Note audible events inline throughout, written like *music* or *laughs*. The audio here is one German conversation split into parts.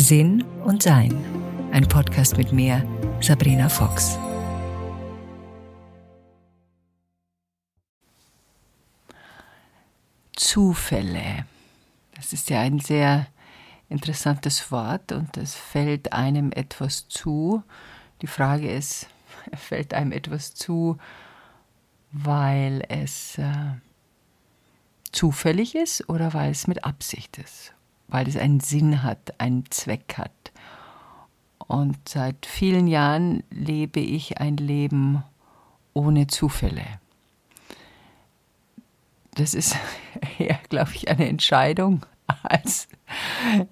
Sinn und Sein. Ein Podcast mit mir, Sabrina Fox. Zufälle. Das ist ja ein sehr interessantes Wort und es fällt einem etwas zu. Die Frage ist, *laughs* fällt einem etwas zu, weil es äh, zufällig ist oder weil es mit Absicht ist? Weil es einen Sinn hat, einen Zweck hat. Und seit vielen Jahren lebe ich ein Leben ohne Zufälle. Das ist *laughs* eher, glaube ich, eine Entscheidung *laughs* als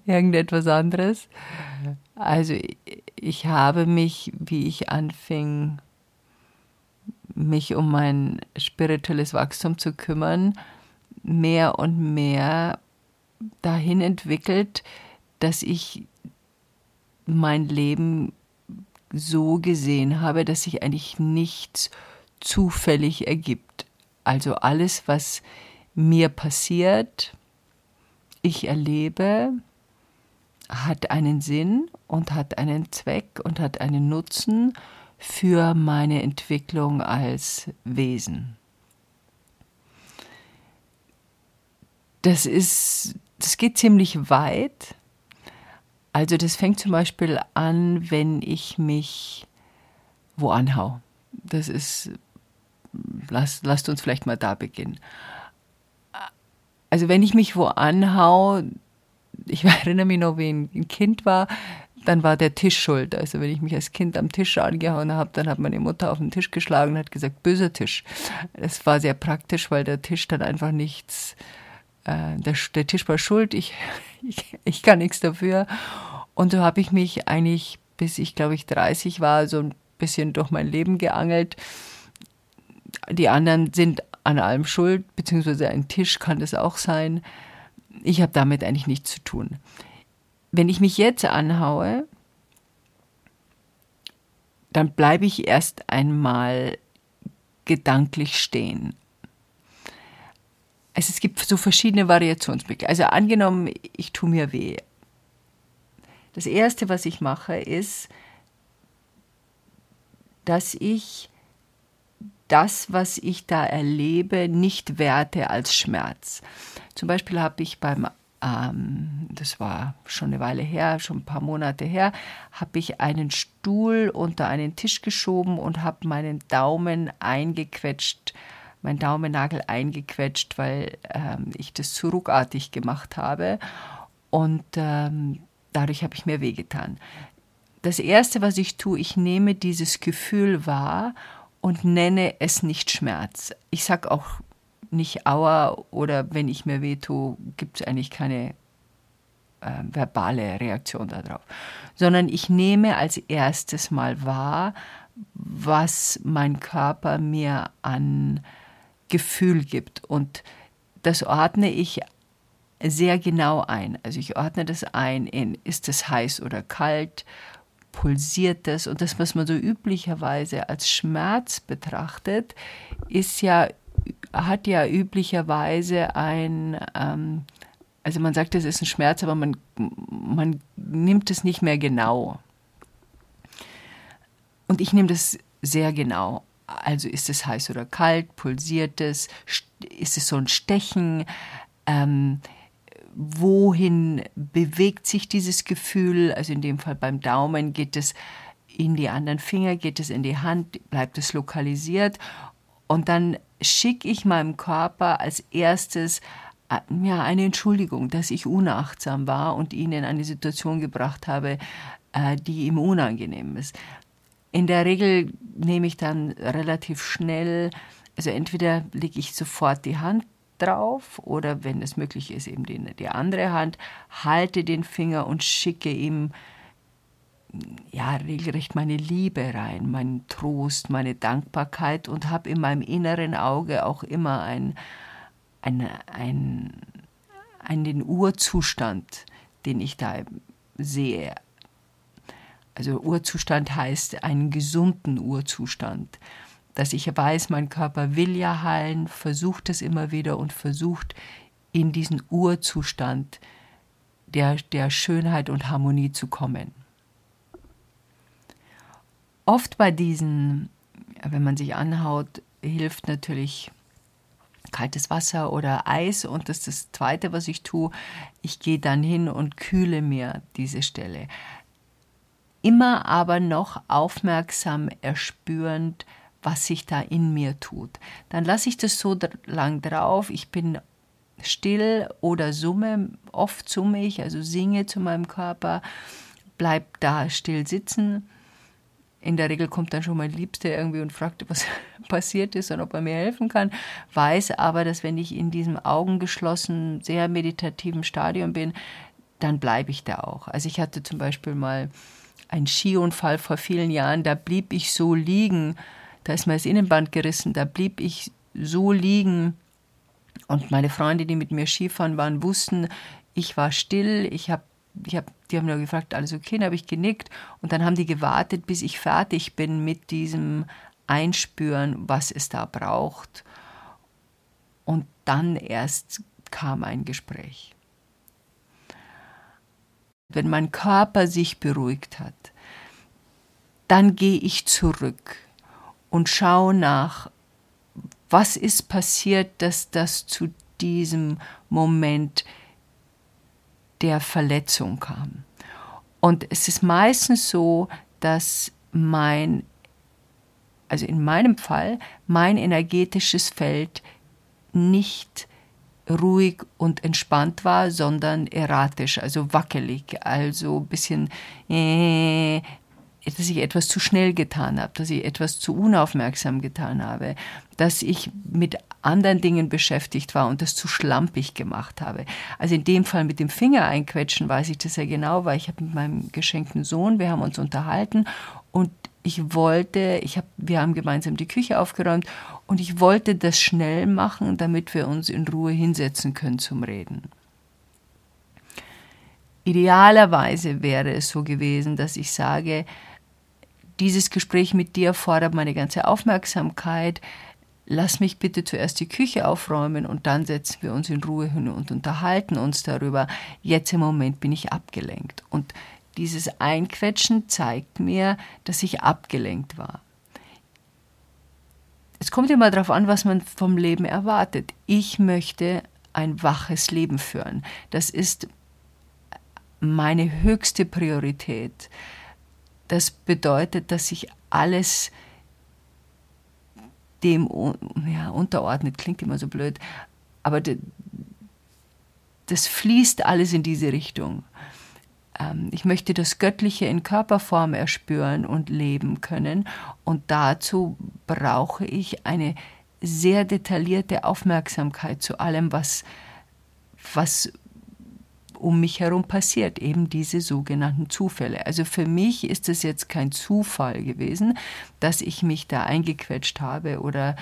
irgendetwas anderes. Also ich habe mich, wie ich anfing, mich um mein spirituelles Wachstum zu kümmern, mehr und mehr dahin entwickelt, dass ich mein Leben so gesehen habe, dass sich eigentlich nichts zufällig ergibt. Also alles, was mir passiert, ich erlebe, hat einen Sinn und hat einen Zweck und hat einen Nutzen für meine Entwicklung als Wesen. Das ist, das geht ziemlich weit. Also das fängt zum Beispiel an, wenn ich mich wo anhau. Das ist, lasst, lasst uns vielleicht mal da beginnen. Also wenn ich mich wo anhau, ich *laughs* erinnere mich noch, wie ein Kind war, dann war der Tisch schuld. Also wenn ich mich als Kind am Tisch angehauen habe, dann hat meine Mutter auf den Tisch geschlagen und hat gesagt, böser Tisch. Das war sehr praktisch, weil der Tisch dann einfach nichts, äh, der, der Tisch war schuld, ich, ich, ich kann nichts dafür. Und so habe ich mich eigentlich, bis ich glaube ich 30 war, so ein bisschen durch mein Leben geangelt. Die anderen sind an allem schuld, beziehungsweise ein Tisch kann das auch sein. Ich habe damit eigentlich nichts zu tun. Wenn ich mich jetzt anhaue, dann bleibe ich erst einmal gedanklich stehen. Also es gibt so verschiedene Variationsmöglichkeiten. Also angenommen, ich tue mir weh. Das Erste, was ich mache, ist, dass ich das, was ich da erlebe, nicht werte als Schmerz. Zum Beispiel habe ich beim, ähm, das war schon eine Weile her, schon ein paar Monate her, habe ich einen Stuhl unter einen Tisch geschoben und habe meinen Daumen eingequetscht, meinen Daumennagel eingequetscht, weil ähm, ich das zu ruckartig gemacht habe. Und ähm, dadurch habe ich mir wehgetan. Das Erste, was ich tue, ich nehme dieses Gefühl wahr und nenne es nicht Schmerz. Ich sage auch nicht Aua oder wenn ich mir wehtue, gibt es eigentlich keine äh, verbale Reaktion darauf, sondern ich nehme als erstes mal wahr, was mein Körper mir an Gefühl gibt. Und das ordne ich sehr genau ein. Also ich ordne das ein in, ist es heiß oder kalt pulsiert es. Und das, was man so üblicherweise als Schmerz betrachtet, ist ja, hat ja üblicherweise ein, ähm, also man sagt, es ist ein Schmerz, aber man, man nimmt es nicht mehr genau. Und ich nehme das sehr genau. Also ist es heiß oder kalt, pulsiert es, ist es so ein Stechen, ähm, wohin bewegt sich dieses Gefühl, also in dem Fall beim Daumen geht es in die anderen Finger, geht es in die Hand, bleibt es lokalisiert. Und dann schicke ich meinem Körper als erstes äh, ja, eine Entschuldigung, dass ich unachtsam war und ihn in eine Situation gebracht habe, äh, die ihm unangenehm ist. In der Regel nehme ich dann relativ schnell, also entweder lege ich sofort die Hand drauf oder wenn es möglich ist, eben die, die andere Hand, halte den Finger und schicke ihm ja, regelrecht meine Liebe rein, meinen Trost, meine Dankbarkeit und habe in meinem inneren Auge auch immer ein, ein, ein, einen Urzustand, den ich da sehe. Also Urzustand heißt einen gesunden Urzustand dass ich weiß, mein Körper will ja heilen, versucht es immer wieder und versucht in diesen Urzustand der, der Schönheit und Harmonie zu kommen. Oft bei diesen, wenn man sich anhaut, hilft natürlich kaltes Wasser oder Eis und das ist das Zweite, was ich tue. Ich gehe dann hin und kühle mir diese Stelle. Immer aber noch aufmerksam erspürend, was sich da in mir tut. Dann lasse ich das so lang drauf. Ich bin still oder summe, oft summe ich, also singe zu meinem Körper, bleib da still sitzen. In der Regel kommt dann schon mein Liebster irgendwie und fragt, was *laughs* passiert ist und ob er mir helfen kann. Weiß aber, dass wenn ich in diesem augengeschlossenen, sehr meditativen Stadium bin, dann bleibe ich da auch. Also ich hatte zum Beispiel mal einen Skiunfall vor vielen Jahren, da blieb ich so liegen, da ist mir das Innenband gerissen, da blieb ich so liegen, und meine Freunde, die mit mir Skifahren waren, wussten, ich war still, ich habe ich hab, die haben nur gefragt, alles okay, dann habe ich genickt und dann haben die gewartet, bis ich fertig bin mit diesem Einspüren, was es da braucht. Und dann erst kam ein Gespräch. Wenn mein Körper sich beruhigt hat, dann gehe ich zurück und schaue nach, was ist passiert, dass das zu diesem Moment der Verletzung kam. Und es ist meistens so, dass mein, also in meinem Fall, mein energetisches Feld nicht ruhig und entspannt war, sondern erratisch, also wackelig, also ein bisschen äh, dass ich etwas zu schnell getan habe, dass ich etwas zu unaufmerksam getan habe, dass ich mit anderen Dingen beschäftigt war und das zu schlampig gemacht habe. Also in dem Fall mit dem Finger einquetschen weiß ich das ja genau, weil ich habe mit meinem geschenkten Sohn, wir haben uns unterhalten und ich wollte, ich hab, wir haben gemeinsam die Küche aufgeräumt und ich wollte das schnell machen, damit wir uns in Ruhe hinsetzen können zum Reden. Idealerweise wäre es so gewesen, dass ich sage, dieses Gespräch mit dir fordert meine ganze Aufmerksamkeit. Lass mich bitte zuerst die Küche aufräumen und dann setzen wir uns in Ruhe hin und unterhalten uns darüber. Jetzt im Moment bin ich abgelenkt. Und dieses Einquetschen zeigt mir, dass ich abgelenkt war. Es kommt immer darauf an, was man vom Leben erwartet. Ich möchte ein waches Leben führen. Das ist meine höchste Priorität. Das bedeutet, dass sich alles dem ja, unterordnet, klingt immer so blöd, aber das fließt alles in diese Richtung. Ähm, ich möchte das Göttliche in Körperform erspüren und leben können und dazu brauche ich eine sehr detaillierte Aufmerksamkeit zu allem, was, was um mich herum passiert, eben diese sogenannten Zufälle. Also für mich ist es jetzt kein Zufall gewesen, dass ich mich da eingequetscht habe oder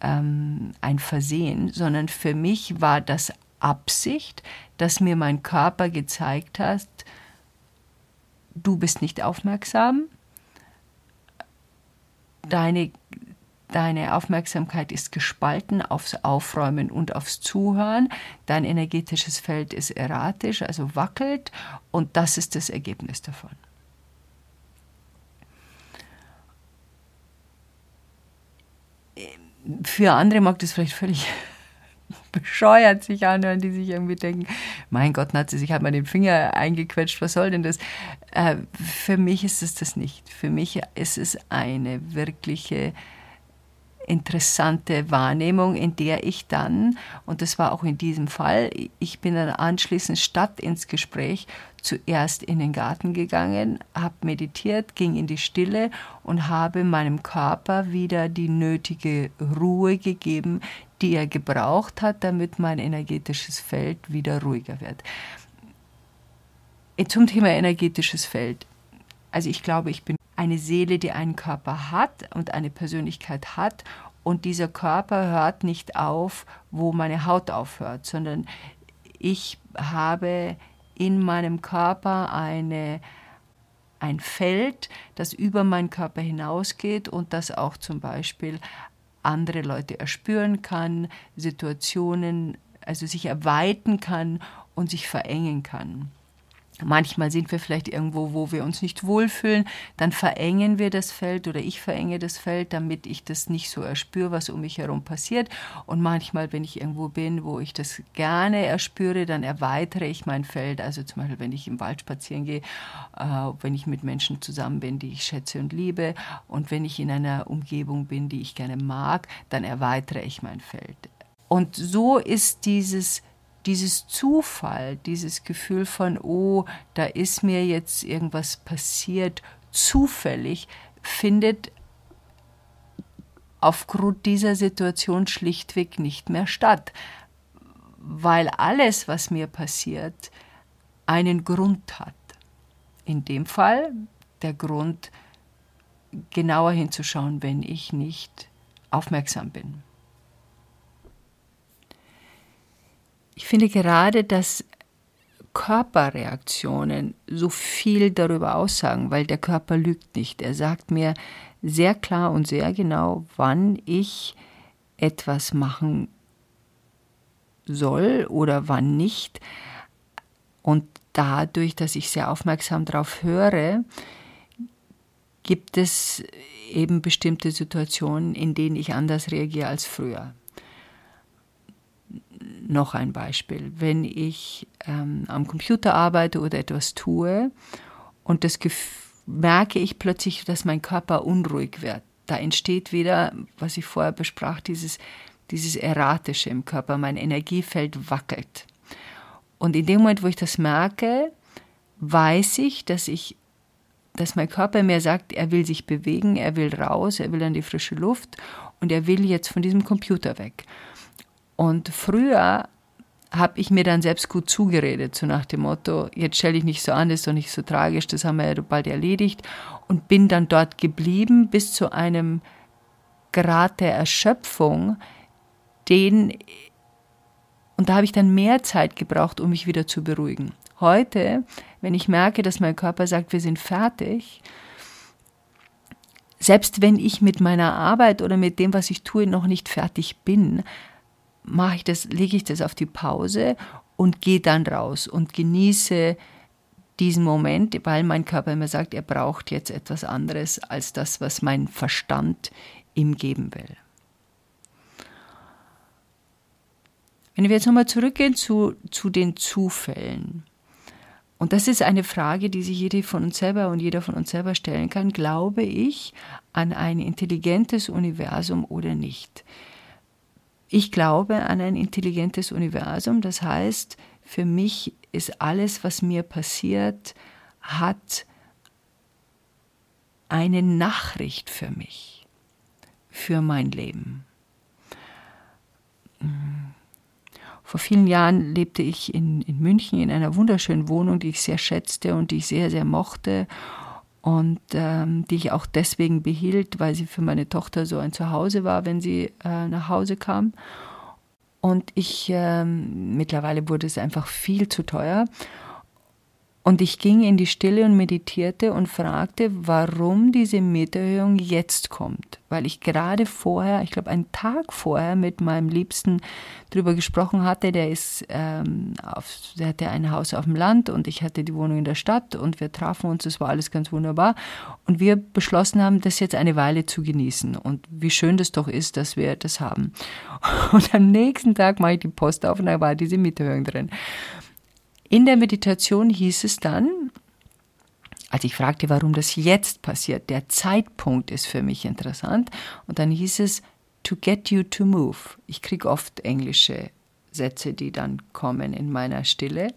ähm, ein Versehen, sondern für mich war das Absicht, dass mir mein Körper gezeigt hat, du bist nicht aufmerksam, deine Deine Aufmerksamkeit ist gespalten aufs Aufräumen und aufs Zuhören. Dein energetisches Feld ist erratisch, also wackelt. Und das ist das Ergebnis davon. Für andere mag das vielleicht völlig bescheuert sich anhören, die sich irgendwie denken, mein Gott, Nazi, ich habe mal den Finger eingequetscht, was soll denn das? Äh, für mich ist es das nicht. Für mich ist es eine wirkliche interessante Wahrnehmung, in der ich dann, und das war auch in diesem Fall, ich bin dann anschließend statt ins Gespräch zuerst in den Garten gegangen, habe meditiert, ging in die Stille und habe meinem Körper wieder die nötige Ruhe gegeben, die er gebraucht hat, damit mein energetisches Feld wieder ruhiger wird. Zum Thema energetisches Feld. Also ich glaube, ich bin eine Seele, die einen Körper hat und eine Persönlichkeit hat. Und dieser Körper hört nicht auf, wo meine Haut aufhört, sondern ich habe in meinem Körper eine, ein Feld, das über meinen Körper hinausgeht und das auch zum Beispiel andere Leute erspüren kann, Situationen, also sich erweitern kann und sich verengen kann. Manchmal sind wir vielleicht irgendwo, wo wir uns nicht wohlfühlen, dann verengen wir das Feld oder ich verenge das Feld, damit ich das nicht so erspüre, was um mich herum passiert. Und manchmal, wenn ich irgendwo bin, wo ich das gerne erspüre, dann erweitere ich mein Feld. Also zum Beispiel, wenn ich im Wald spazieren gehe, äh, wenn ich mit Menschen zusammen bin, die ich schätze und liebe und wenn ich in einer Umgebung bin, die ich gerne mag, dann erweitere ich mein Feld. Und so ist dieses dieses Zufall, dieses Gefühl von, oh, da ist mir jetzt irgendwas passiert, zufällig, findet aufgrund dieser Situation schlichtweg nicht mehr statt, weil alles, was mir passiert, einen Grund hat. In dem Fall der Grund, genauer hinzuschauen, wenn ich nicht aufmerksam bin. Ich finde gerade, dass Körperreaktionen so viel darüber aussagen, weil der Körper lügt nicht. Er sagt mir sehr klar und sehr genau, wann ich etwas machen soll oder wann nicht. Und dadurch, dass ich sehr aufmerksam darauf höre, gibt es eben bestimmte Situationen, in denen ich anders reagiere als früher noch ein Beispiel. Wenn ich ähm, am Computer arbeite oder etwas tue und das merke ich plötzlich, dass mein Körper unruhig wird, da entsteht wieder, was ich vorher besprach, dieses, dieses Erratische im Körper, mein Energiefeld wackelt. Und in dem Moment, wo ich das merke, weiß ich, dass ich dass mein Körper mir sagt, er will sich bewegen, er will raus, er will an die frische Luft und er will jetzt von diesem Computer weg. Und früher habe ich mir dann selbst gut zugeredet, so nach dem Motto, jetzt stell dich nicht so an, das ist doch nicht so tragisch, das haben wir ja bald erledigt und bin dann dort geblieben bis zu einem Grad der Erschöpfung, den und da habe ich dann mehr Zeit gebraucht, um mich wieder zu beruhigen. Heute, wenn ich merke, dass mein Körper sagt, wir sind fertig, selbst wenn ich mit meiner Arbeit oder mit dem, was ich tue, noch nicht fertig bin, mache ich das, lege ich das auf die Pause und gehe dann raus und genieße diesen Moment, weil mein Körper mir sagt, er braucht jetzt etwas anderes als das, was mein Verstand ihm geben will. Wenn wir jetzt nochmal zurückgehen zu, zu den Zufällen, und das ist eine Frage, die sich jede von uns selber und jeder von uns selber stellen kann, glaube ich an ein intelligentes Universum oder nicht? Ich glaube an ein intelligentes Universum, das heißt, für mich ist alles, was mir passiert, hat eine Nachricht für mich, für mein Leben. Vor vielen Jahren lebte ich in, in München in einer wunderschönen Wohnung, die ich sehr schätzte und die ich sehr, sehr mochte und ähm, die ich auch deswegen behielt, weil sie für meine Tochter so ein Zuhause war, wenn sie äh, nach Hause kam. Und ich, ähm, mittlerweile wurde es einfach viel zu teuer. Und ich ging in die Stille und meditierte und fragte, warum diese Mieterhöhung jetzt kommt. Weil ich gerade vorher, ich glaube einen Tag vorher mit meinem Liebsten darüber gesprochen hatte, der ist, ähm, auf, der hatte ein Haus auf dem Land und ich hatte die Wohnung in der Stadt und wir trafen uns, das war alles ganz wunderbar. Und wir beschlossen haben, das jetzt eine Weile zu genießen und wie schön das doch ist, dass wir das haben. *laughs* Und am nächsten Tag mache ich die Post auf und da war diese Mieterhöhung drin. In der Meditation hieß es dann, als ich fragte, warum das jetzt passiert, der Zeitpunkt ist für mich interessant, und dann hieß es, to get you to move. Ich kriege oft englische Sätze, die dann kommen in meiner Stille.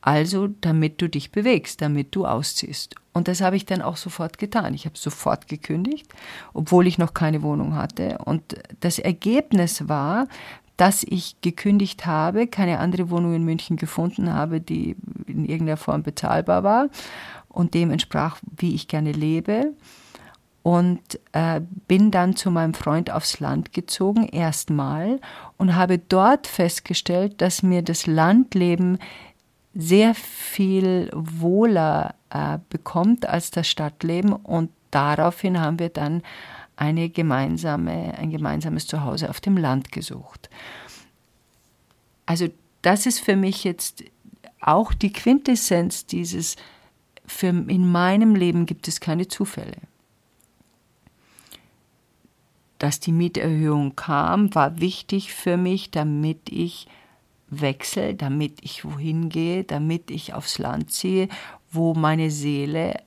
Also, damit du dich bewegst, damit du ausziehst. Und das habe ich dann auch sofort getan. Ich habe sofort gekündigt, obwohl ich noch keine Wohnung hatte. Und das Ergebnis war, dass ich gekündigt habe, keine andere Wohnung in München gefunden habe, die in irgendeiner Form bezahlbar war und dem entsprach, wie ich gerne lebe. Und äh, bin dann zu meinem Freund aufs Land gezogen, erstmal, und habe dort festgestellt, dass mir das Landleben sehr viel wohler äh, bekommt als das Stadtleben. Und daraufhin haben wir dann eine gemeinsame, ein gemeinsames Zuhause auf dem Land gesucht. Also das ist für mich jetzt auch die Quintessenz dieses, für in meinem Leben gibt es keine Zufälle. Dass die Mieterhöhung kam, war wichtig für mich, damit ich wechsle, damit ich wohin gehe, damit ich aufs Land ziehe, wo meine Seele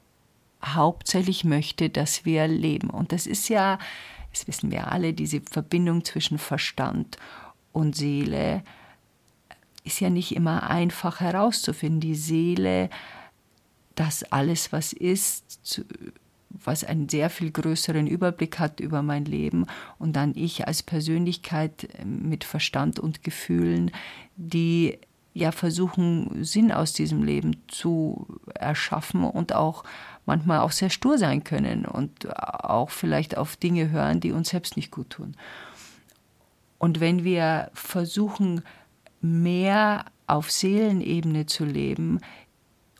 hauptsächlich möchte, dass wir leben. Und das ist ja, das wissen wir alle, diese Verbindung zwischen Verstand und Seele ist ja nicht immer einfach herauszufinden. Die Seele, das alles, was ist, was einen sehr viel größeren Überblick hat über mein Leben und dann ich als Persönlichkeit mit Verstand und Gefühlen, die ja versuchen, Sinn aus diesem Leben zu erschaffen und auch manchmal auch sehr stur sein können und auch vielleicht auf Dinge hören, die uns selbst nicht gut tun. Und wenn wir versuchen, mehr auf Seelenebene zu leben,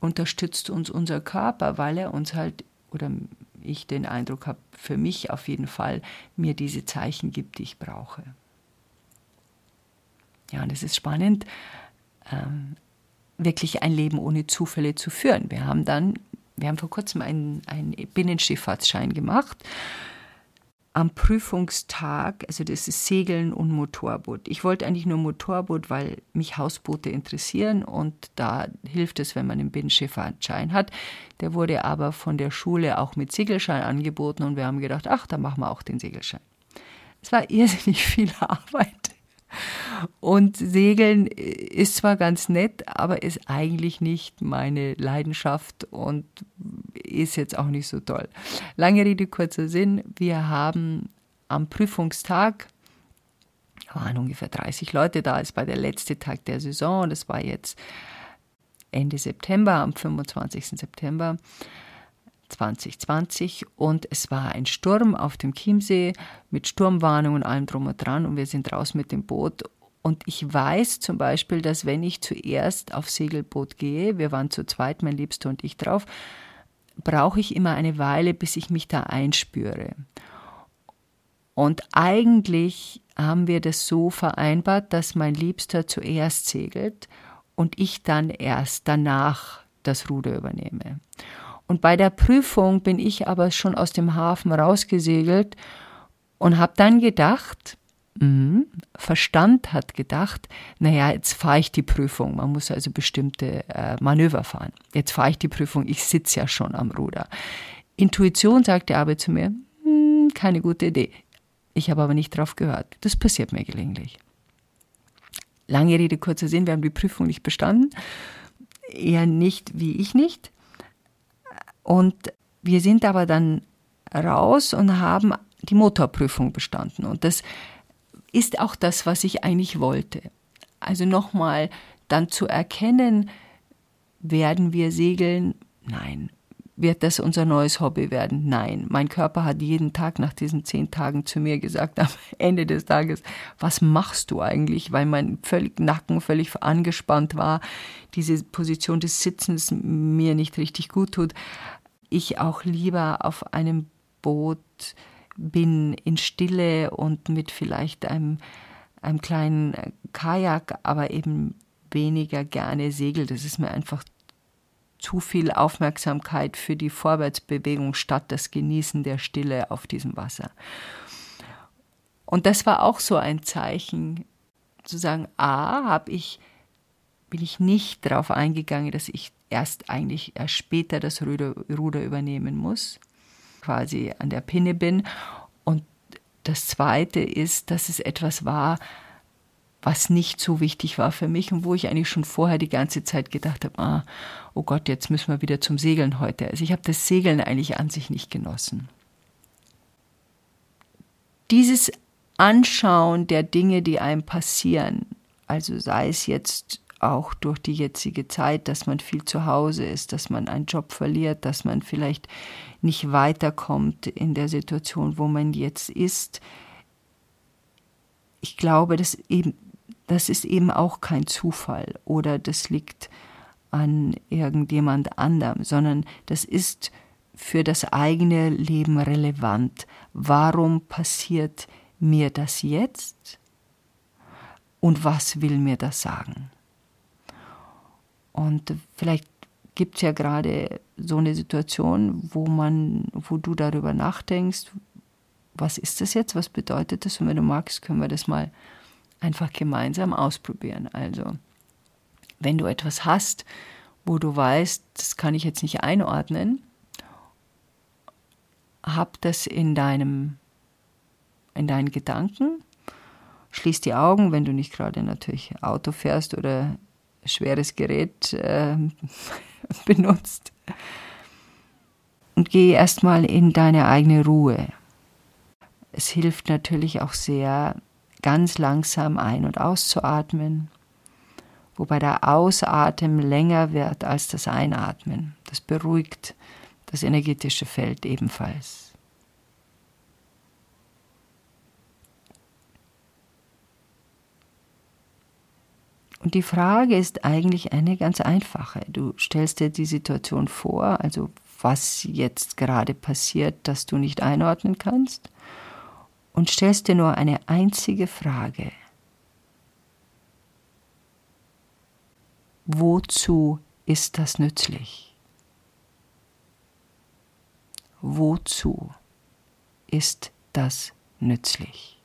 unterstützt uns unser Körper, weil er uns halt, oder ich den Eindruck habe, für mich auf jeden Fall, mir diese Zeichen gibt, die ich brauche. Ja, und es ist spannend, ähm, wirklich ein Leben ohne Zufälle zu führen. Wir haben dann, wir haben vor kurzem einen, einen Binnenschifffahrtsschein gemacht am Prüfungstag, also das ist Segeln und Motorboot. Ich wollte eigentlich nur Motorboot, weil mich Hausboote interessieren und da hilft es, wenn man einen Binnenschifffahrtschein hat. Der wurde aber von der Schule auch mit Segelschein angeboten und wir haben gedacht, ach, dann machen wir auch den Segelschein. Es war irrsinnig viel *laughs* Arbeit. Und Segeln ist zwar ganz nett, aber ist eigentlich nicht meine Leidenschaft und ist jetzt auch nicht so toll. Lange Rede, kurzer Sinn. Wir haben am Prüfungstag, waren ungefähr 30 Leute da, es war der letzte Tag der Saison, das war jetzt Ende September, am 25. September 2020 und es war ein Sturm auf dem Chiemsee mit Sturmwarnung und allem drum und dran und wir sind raus mit dem Boot und ich weiß zum Beispiel, dass wenn ich zuerst auf Segelboot gehe, wir waren zu zweit, mein Liebster und ich drauf, brauche ich immer eine Weile, bis ich mich da einspüre. Und eigentlich haben wir das so vereinbart, dass mein Liebster zuerst segelt und ich dann erst danach das Ruder übernehme. Und bei der Prüfung bin ich aber schon aus dem Hafen rausgesegelt und habe dann gedacht, Verstand hat gedacht, naja, jetzt fahre ich die Prüfung. Man muss also bestimmte äh, Manöver fahren. Jetzt fahre ich die Prüfung, ich sitze ja schon am Ruder. Intuition sagte aber zu mir, hm, keine gute Idee. Ich habe aber nicht drauf gehört. Das passiert mir gelegentlich. Lange Rede, kurzer Sinn, wir haben die Prüfung nicht bestanden. Eher nicht wie ich nicht. Und wir sind aber dann raus und haben die Motorprüfung bestanden. Und das ist auch das, was ich eigentlich wollte. Also nochmal dann zu erkennen, werden wir segeln? Nein. Wird das unser neues Hobby werden? Nein. Mein Körper hat jeden Tag nach diesen zehn Tagen zu mir gesagt, am *laughs* Ende des Tages, was machst du eigentlich? Weil mein völlig Nacken völlig angespannt war, diese Position des Sitzens mir nicht richtig gut tut. Ich auch lieber auf einem Boot bin in Stille und mit vielleicht einem, einem kleinen Kajak, aber eben weniger gerne segel. Das ist mir einfach zu viel Aufmerksamkeit für die Vorwärtsbewegung statt das Genießen der Stille auf diesem Wasser. Und das war auch so ein Zeichen, zu sagen, a, habe ich, bin ich nicht darauf eingegangen, dass ich erst eigentlich erst später das Ruder, Ruder übernehmen muss quasi an der Pinne bin. Und das Zweite ist, dass es etwas war, was nicht so wichtig war für mich und wo ich eigentlich schon vorher die ganze Zeit gedacht habe, ah, oh Gott, jetzt müssen wir wieder zum Segeln heute. Also ich habe das Segeln eigentlich an sich nicht genossen. Dieses Anschauen der Dinge, die einem passieren, also sei es jetzt auch durch die jetzige Zeit, dass man viel zu Hause ist, dass man einen Job verliert, dass man vielleicht nicht weiterkommt in der Situation, wo man jetzt ist. Ich glaube, das, eben, das ist eben auch kein Zufall oder das liegt an irgendjemand anderem, sondern das ist für das eigene Leben relevant. Warum passiert mir das jetzt? Und was will mir das sagen? Und vielleicht gibt es ja gerade so eine Situation, wo man, wo du darüber nachdenkst, was ist das jetzt, was bedeutet das? Und wenn du magst, können wir das mal einfach gemeinsam ausprobieren. Also, wenn du etwas hast, wo du weißt, das kann ich jetzt nicht einordnen, hab das in deinem, in deinen Gedanken, schließ die Augen, wenn du nicht gerade natürlich Auto fährst oder schweres Gerät äh, *laughs* benutzt. Und geh erstmal in deine eigene Ruhe. Es hilft natürlich auch sehr, ganz langsam ein- und auszuatmen, wobei der Ausatmen länger wird als das Einatmen. Das beruhigt das energetische Feld ebenfalls. Und die Frage ist eigentlich eine ganz einfache. Du stellst dir die Situation vor, also was jetzt gerade passiert, das du nicht einordnen kannst, und stellst dir nur eine einzige Frage. Wozu ist das nützlich? Wozu ist das nützlich?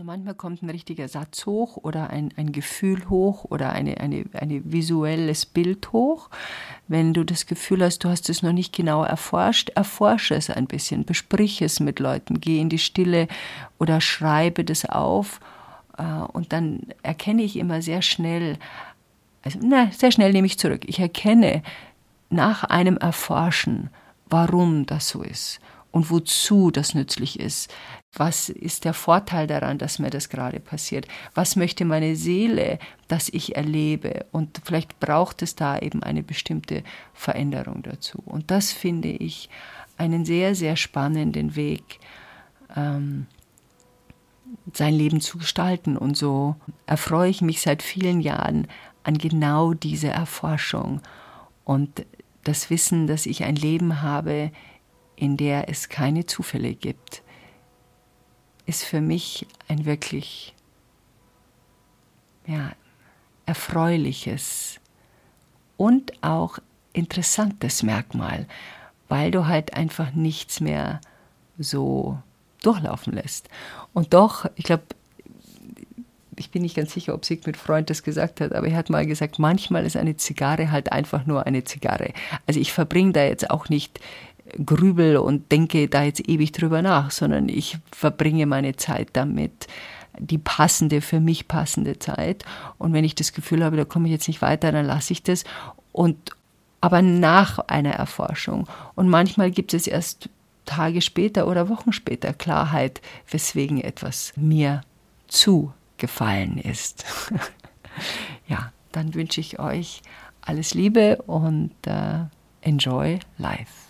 Also manchmal kommt ein richtiger Satz hoch oder ein, ein Gefühl hoch oder ein eine, eine visuelles Bild hoch. Wenn du das Gefühl hast, du hast es noch nicht genau erforscht, erforsche es ein bisschen, besprich es mit Leuten, geh in die Stille oder schreibe das auf. Äh, und dann erkenne ich immer sehr schnell, also na, sehr schnell nehme ich zurück, ich erkenne nach einem Erforschen, warum das so ist und wozu das nützlich ist. Was ist der Vorteil daran, dass mir das gerade passiert? Was möchte meine Seele, dass ich erlebe? Und vielleicht braucht es da eben eine bestimmte Veränderung dazu. Und das finde ich einen sehr, sehr spannenden Weg, ähm, sein Leben zu gestalten. Und so erfreue ich mich seit vielen Jahren an genau diese Erforschung und das Wissen, dass ich ein Leben habe, in der es keine Zufälle gibt, ist für mich ein wirklich ja, erfreuliches und auch interessantes Merkmal, weil du halt einfach nichts mehr so durchlaufen lässt. Und doch, ich glaube, ich bin nicht ganz sicher, ob Sigmund Freund das gesagt hat, aber er hat mal gesagt, manchmal ist eine Zigarre halt einfach nur eine Zigarre. Also ich verbringe da jetzt auch nicht grübel und denke da jetzt ewig drüber nach, sondern ich verbringe meine Zeit damit, die passende, für mich passende Zeit. Und wenn ich das Gefühl habe, da komme ich jetzt nicht weiter, dann lasse ich das. Und aber nach einer Erforschung. Und manchmal gibt es erst Tage später oder Wochen später Klarheit, weswegen etwas mir zugefallen ist. *laughs* ja, dann wünsche ich euch alles Liebe und uh, enjoy life